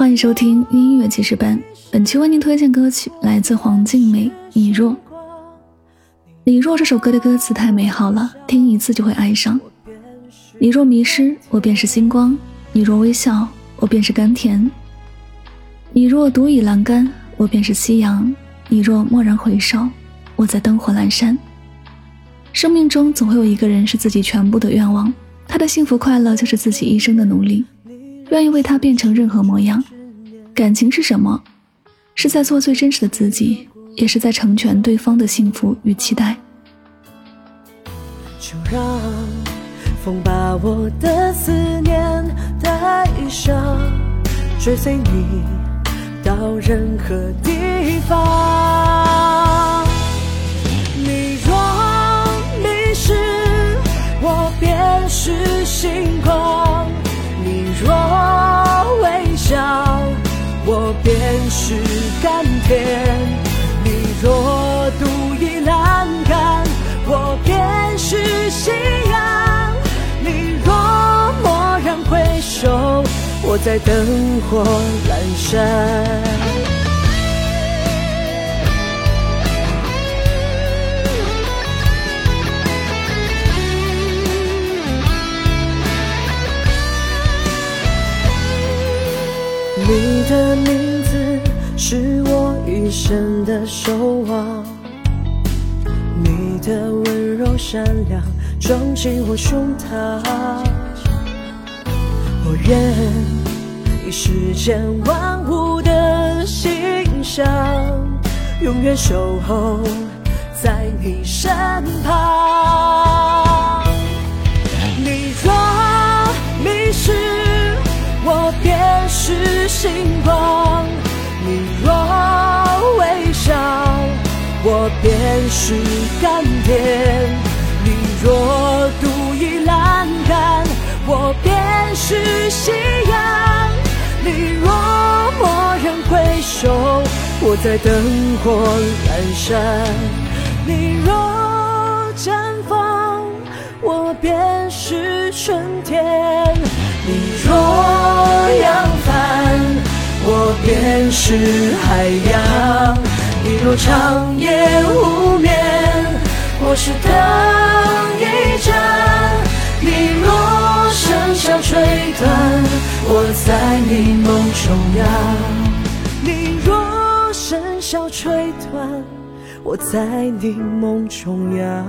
欢迎收听音乐记事班，本期为您推荐歌曲来自黄静梅《你若》。你若这首歌的歌词太美好了，听一次就会爱上。你若迷失，我便是星光；你若微笑，我便是甘甜；你若独倚栏杆，我便是夕阳；你若蓦然回首，我在灯火阑珊。生命中总会有一个人是自己全部的愿望，他的幸福快乐就是自己一生的努力。愿意为他变成任何模样。感情是什么？是在做最真实的自己，也是在成全对方的幸福与期待。就让风把我的思念带上，追随你到任何地方。天，你若独倚栏杆，我便是夕阳。你若蓦然回首，我在灯火阑珊。你的名是我一生的守望，你的温柔善良装进我胸膛，我愿以世间万物的形象，永远守候在你身旁。你若迷失，我便是。星我便是甘甜；你若独倚栏杆，我便是夕阳；你若蓦然回首，我在灯火阑珊；你若绽放，我便是春天；你若扬帆。我便是海洋，你若长夜无眠，我是灯一盏；你若笙箫吹断，我在你梦中央；你若笙箫吹断，我在你梦中央。